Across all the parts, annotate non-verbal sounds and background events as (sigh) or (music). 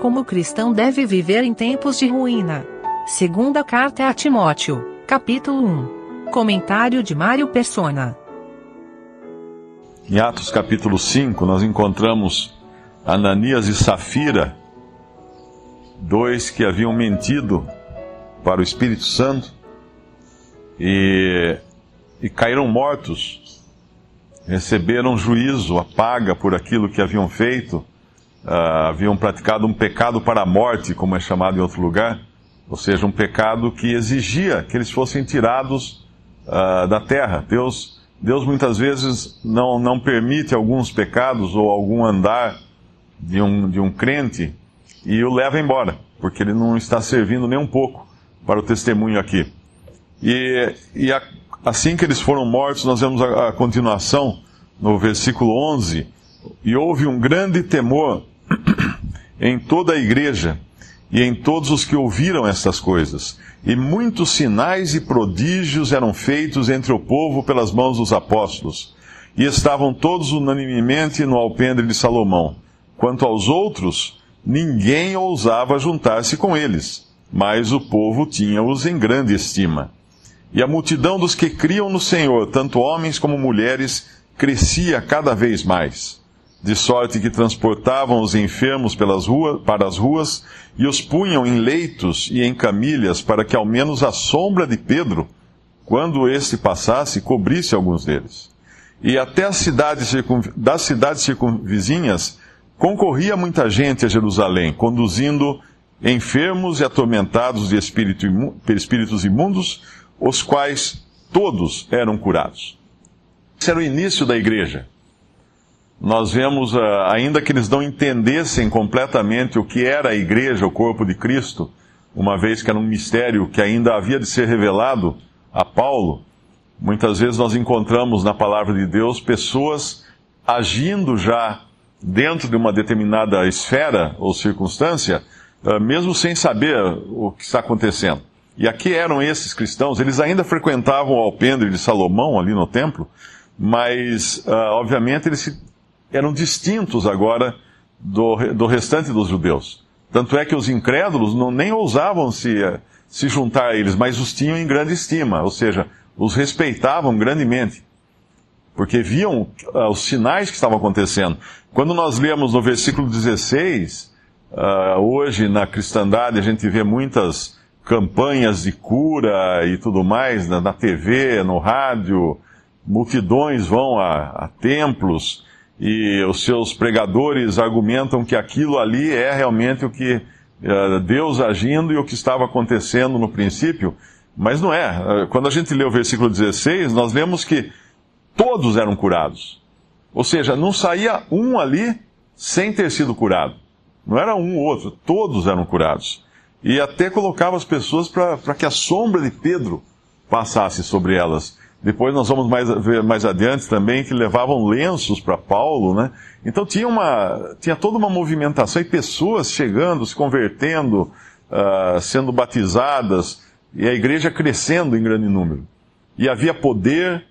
Como o cristão deve viver em tempos de ruína. Segunda carta a Timóteo, capítulo 1. Comentário de Mário Persona. Em Atos capítulo 5, nós encontramos Ananias e Safira, dois que haviam mentido para o Espírito Santo e, e caíram mortos, receberam juízo, a paga por aquilo que haviam feito, uh, haviam praticado um pecado para a morte, como é chamado em outro lugar, ou seja, um pecado que exigia que eles fossem tirados uh, da terra. Deus, Deus muitas vezes não, não permite alguns pecados ou algum andar de um, de um crente e o leva embora, porque ele não está servindo nem um pouco para o testemunho aqui. E, e a, assim que eles foram mortos, nós vemos a, a continuação no versículo 11: E houve um grande temor em toda a igreja e em todos os que ouviram estas coisas. E muitos sinais e prodígios eram feitos entre o povo pelas mãos dos apóstolos. E estavam todos unanimemente no alpendre de Salomão. Quanto aos outros, ninguém ousava juntar-se com eles, mas o povo tinha-os em grande estima. E a multidão dos que criam no Senhor, tanto homens como mulheres, crescia cada vez mais, de sorte que transportavam os enfermos pelas ruas, para as ruas e os punham em leitos e em camilhas, para que ao menos a sombra de Pedro, quando este passasse, cobrisse alguns deles. E até as cidades das cidades circunvizinhas Concorria muita gente a Jerusalém, conduzindo enfermos e atormentados de espíritos imundos, os quais todos eram curados. Esse era o início da igreja. Nós vemos, ah, ainda que eles não entendessem completamente o que era a igreja, o corpo de Cristo, uma vez que era um mistério que ainda havia de ser revelado a Paulo, muitas vezes nós encontramos na palavra de Deus pessoas agindo já dentro de uma determinada esfera ou circunstância, ah, mesmo sem saber o que está acontecendo. E aqui eram esses cristãos, eles ainda frequentavam o alpendre de Salomão ali no templo, mas, uh, obviamente, eles eram distintos agora do, do restante dos judeus. Tanto é que os incrédulos não, nem ousavam se, uh, se juntar a eles, mas os tinham em grande estima, ou seja, os respeitavam grandemente porque viam uh, os sinais que estavam acontecendo. Quando nós lemos no versículo 16, uh, hoje na cristandade a gente vê muitas campanhas de cura e tudo mais na, na TV, no rádio, multidões vão a, a templos e os seus pregadores argumentam que aquilo ali é realmente o que uh, Deus agindo e o que estava acontecendo no princípio, mas não é. Quando a gente lê o versículo 16, nós vemos que todos eram curados. Ou seja, não saía um ali sem ter sido curado. Não era um ou outro, todos eram curados. E até colocava as pessoas para que a sombra de Pedro passasse sobre elas. Depois nós vamos mais, ver mais adiante também que levavam lenços para Paulo, né? Então tinha, uma, tinha toda uma movimentação e pessoas chegando, se convertendo, uh, sendo batizadas, e a igreja crescendo em grande número. E havia poder,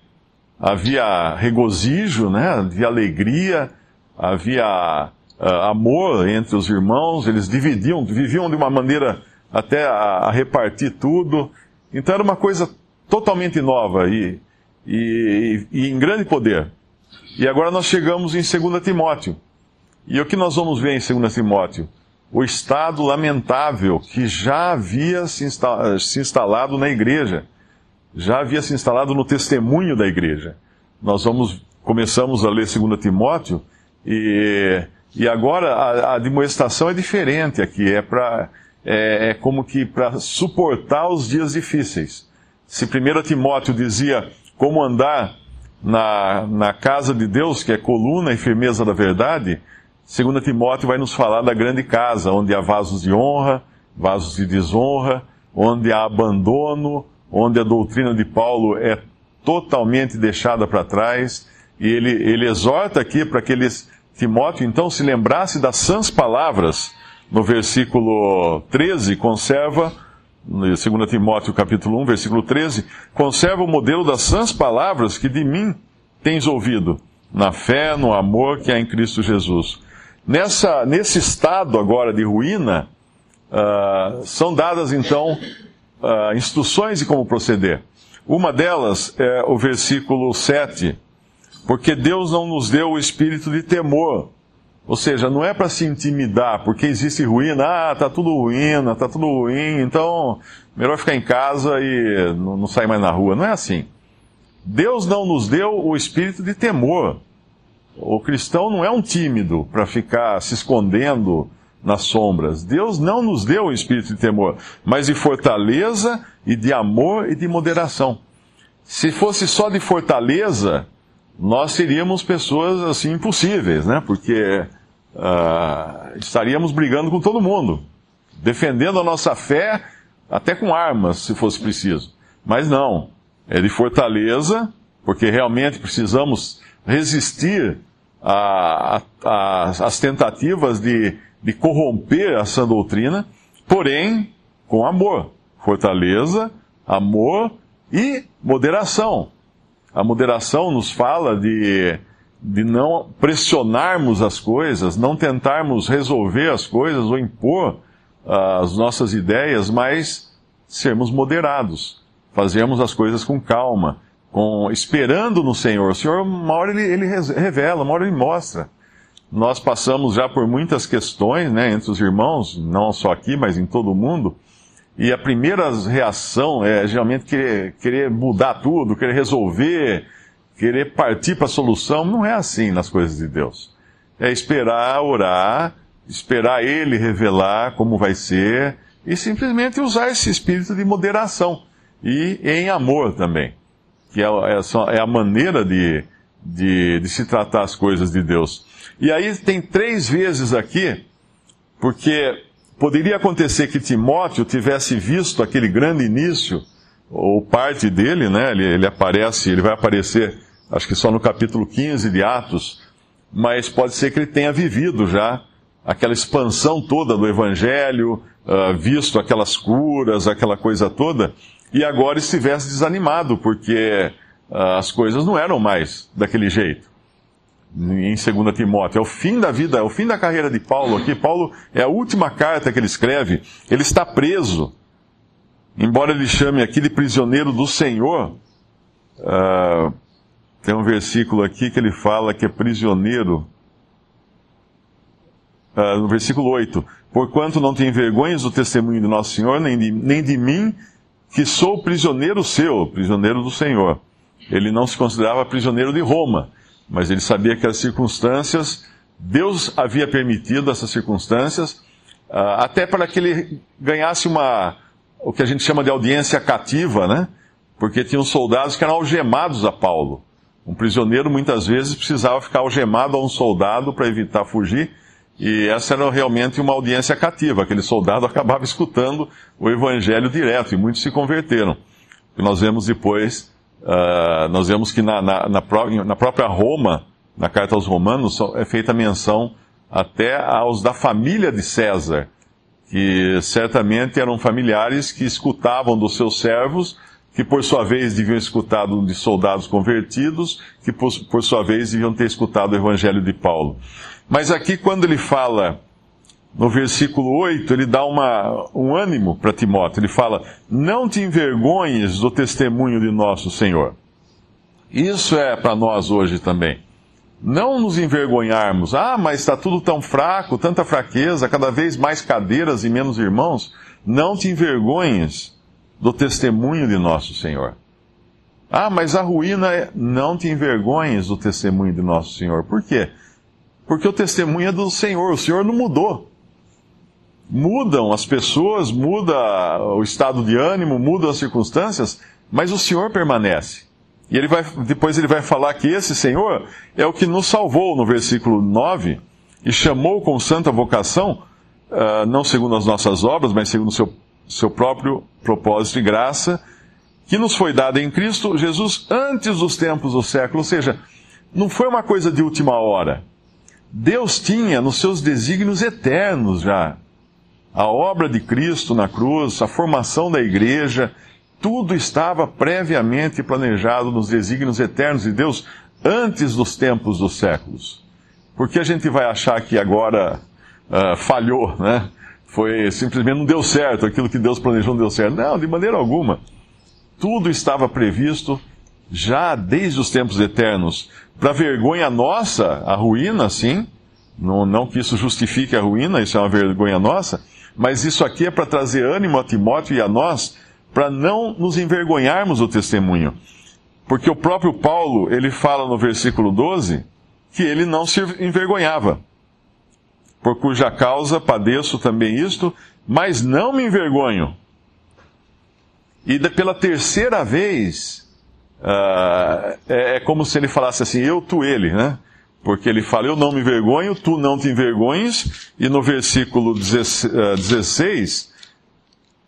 havia regozijo, né? havia alegria, havia uh, amor entre os irmãos, eles dividiam, viviam de uma maneira até a, a, repartir tudo. Então era uma coisa totalmente nova e, e, e em grande poder. E agora nós chegamos em 2 Timóteo. E o que nós vamos ver em 2 Timóteo? O estado lamentável que já havia se, se instalado na igreja já havia se instalado no testemunho da igreja. Nós vamos, começamos a ler 2 Timóteo e, e agora a, a é diferente aqui, é, pra, é, é como que para suportar os dias difíceis. Se 1 Timóteo dizia como andar na, na casa de Deus, que é coluna e firmeza da verdade, 2 Timóteo vai nos falar da grande casa, onde há vasos de honra, vasos de desonra, onde há abandono, onde a doutrina de Paulo é totalmente deixada para trás, e ele, ele exorta aqui para que eles, Timóteo então se lembrasse das sãs palavras, no versículo 13, conserva, 2 Timóteo capítulo 1, versículo 13, conserva o modelo das sãs palavras que de mim tens ouvido, na fé, no amor que há em Cristo Jesus. Nessa, nesse estado agora de ruína, uh, são dadas então uh, instruções de como proceder. Uma delas é o versículo 7, porque Deus não nos deu o espírito de temor. Ou seja, não é para se intimidar, porque existe ruína, ah, tá tudo ruína, tá tudo ruim, então melhor ficar em casa e não, não sair mais na rua. Não é assim. Deus não nos deu o espírito de temor. O cristão não é um tímido para ficar se escondendo nas sombras. Deus não nos deu o espírito de temor, mas de fortaleza e de amor e de moderação. Se fosse só de fortaleza, nós seríamos pessoas assim impossíveis, né? Porque uh, estaríamos brigando com todo mundo, defendendo a nossa fé até com armas, se fosse preciso. Mas não é de fortaleza, porque realmente precisamos resistir às tentativas de, de corromper a sã doutrina, porém com amor. Fortaleza, amor e moderação. A moderação nos fala de, de não pressionarmos as coisas, não tentarmos resolver as coisas ou impor uh, as nossas ideias, mas sermos moderados fazemos as coisas com calma, com esperando no Senhor. O Senhor, uma hora ele, ele revela, uma hora ele mostra. Nós passamos já por muitas questões, né, entre os irmãos, não só aqui, mas em todo o mundo. E a primeira reação é geralmente querer, querer mudar tudo, querer resolver, querer partir para a solução. Não é assim nas coisas de Deus. É esperar, orar, esperar Ele revelar como vai ser e simplesmente usar esse espírito de moderação e em amor também, que é, é, é a maneira de, de, de se tratar as coisas de Deus. E aí tem três vezes aqui, porque poderia acontecer que Timóteo tivesse visto aquele grande início, ou parte dele, né? Ele, ele, aparece, ele vai aparecer, acho que só no capítulo 15 de Atos, mas pode ser que ele tenha vivido já aquela expansão toda do Evangelho, uh, visto aquelas curas, aquela coisa toda, e agora estivesse desanimado, porque uh, as coisas não eram mais daquele jeito. Em 2 Timóteo, é o fim da vida, é o fim da carreira de Paulo aqui. Paulo é a última carta que ele escreve. Ele está preso, embora ele chame aqui de prisioneiro do Senhor. Uh, tem um versículo aqui que ele fala que é prisioneiro. Uh, no versículo 8: Porquanto não tem vergonhas do testemunho de nosso Senhor, nem de, nem de mim, que sou prisioneiro seu, prisioneiro do Senhor. Ele não se considerava prisioneiro de Roma, mas ele sabia que as circunstâncias, Deus havia permitido essas circunstâncias, ah, até para que ele ganhasse uma, o que a gente chama de audiência cativa, né? Porque tinham soldados que eram algemados a Paulo. Um prisioneiro muitas vezes precisava ficar algemado a um soldado para evitar fugir, e essa era realmente uma audiência cativa. Aquele soldado (laughs) acabava escutando o evangelho direto, e muitos se converteram. E nós vemos depois, uh, nós vemos que na, na, na, na, própria Roma, na carta aos Romanos, é feita menção até aos da família de César, que certamente eram familiares que escutavam dos seus servos, que por sua vez deviam escutar de soldados convertidos, que por, por sua vez deviam ter escutado o evangelho de Paulo. Mas aqui, quando ele fala, no versículo 8, ele dá uma, um ânimo para Timóteo. Ele fala: Não te envergonhes do testemunho de nosso Senhor. Isso é para nós hoje também. Não nos envergonharmos. Ah, mas está tudo tão fraco, tanta fraqueza, cada vez mais cadeiras e menos irmãos. Não te envergonhes do testemunho de nosso Senhor. Ah, mas a ruína é. Não te envergonhes do testemunho de nosso Senhor. Por quê? Porque o testemunho é do Senhor, o Senhor não mudou. Mudam as pessoas, muda o estado de ânimo, mudam as circunstâncias, mas o Senhor permanece. E ele vai, depois ele vai falar que esse Senhor é o que nos salvou no versículo 9 e chamou com santa vocação, uh, não segundo as nossas obras, mas segundo o seu, seu próprio propósito e graça, que nos foi dada em Cristo Jesus antes dos tempos do século. Ou seja, não foi uma coisa de última hora. Deus tinha nos seus desígnios eternos já a obra de Cristo na cruz, a formação da igreja, tudo estava previamente planejado nos desígnios eternos de Deus antes dos tempos dos séculos. Por que a gente vai achar que agora uh, falhou, né? Foi simplesmente não deu certo, aquilo que Deus planejou não deu certo. Não, de maneira alguma. Tudo estava previsto já desde os tempos eternos. Para vergonha nossa, a ruína, sim. Não, não que isso justifique a ruína, isso é uma vergonha nossa. Mas isso aqui é para trazer ânimo a Timóteo e a nós, para não nos envergonharmos do testemunho. Porque o próprio Paulo, ele fala no versículo 12, que ele não se envergonhava. Por cuja causa padeço também isto, mas não me envergonho. E pela terceira vez, Uh, é, é, como se ele falasse assim, eu, tu, ele, né? Porque ele fala, eu não me envergonho, tu não te envergonhes, e no versículo 16, ah,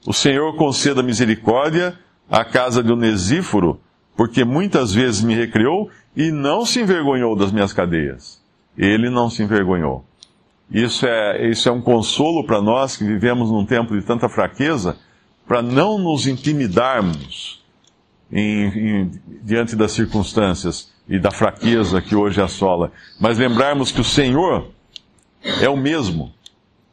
o Senhor conceda misericórdia à casa de Onesíforo, porque muitas vezes me recriou e não se envergonhou das minhas cadeias. Ele não se envergonhou. Isso é, isso é um consolo para nós que vivemos num tempo de tanta fraqueza, para não nos intimidarmos em, em, diante das circunstâncias e da fraqueza que hoje assola, mas lembrarmos que o Senhor é o mesmo.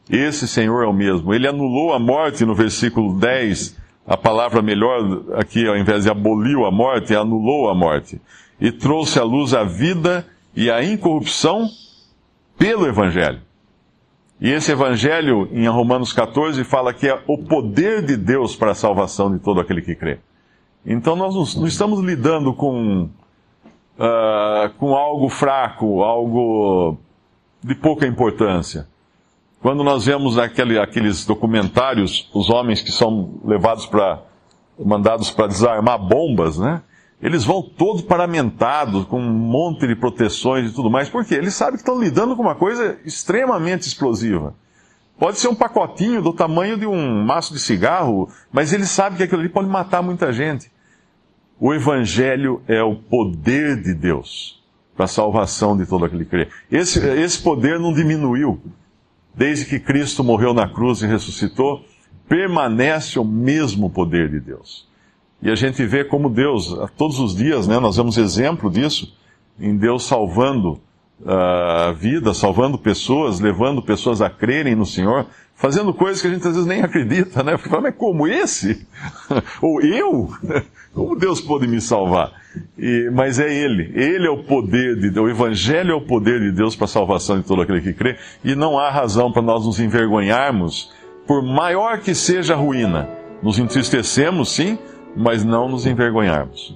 Esse Senhor é o mesmo. Ele anulou a morte no versículo 10, a palavra melhor aqui, ao invés de aboliu a morte, anulou a morte. E trouxe à luz a vida e a incorrupção pelo Evangelho. E esse Evangelho, em Romanos 14, fala que é o poder de Deus para a salvação de todo aquele que crê. Então nós não, estamos lidando com, uh, com algo fraco, algo de pouca importância. Quando nós vemos aquele, aqueles documentários, os homens que são levados para, mandados para desarmar bombas, né? Eles vão todos paramentados, com um monte de proteções e tudo mais, porque eles sabem que estão lidando com uma coisa extremamente explosiva. Pode ser um pacotinho do tamanho de um maço de cigarro, mas eles sabem que aquilo ali pode matar muita gente. O Evangelho é o poder de Deus para a salvação de todo aquele que crê. Esse, esse poder não diminuiu. Desde que Cristo morreu na cruz e ressuscitou, permanece o mesmo poder de Deus. E a gente vê como Deus, todos os dias, né, nós vemos exemplo disso, em Deus salvando uh, vida, salvando pessoas, levando pessoas a crerem no Senhor, fazendo coisas que a gente às vezes nem acredita, né? Porque mas como esse? (laughs) Ou eu? (laughs) Como Deus pode me salvar? E, mas é Ele. Ele é o poder de Deus. O Evangelho é o poder de Deus para a salvação de todo aquele que crê. E não há razão para nós nos envergonharmos, por maior que seja a ruína. Nos entristecemos, sim, mas não nos envergonharmos.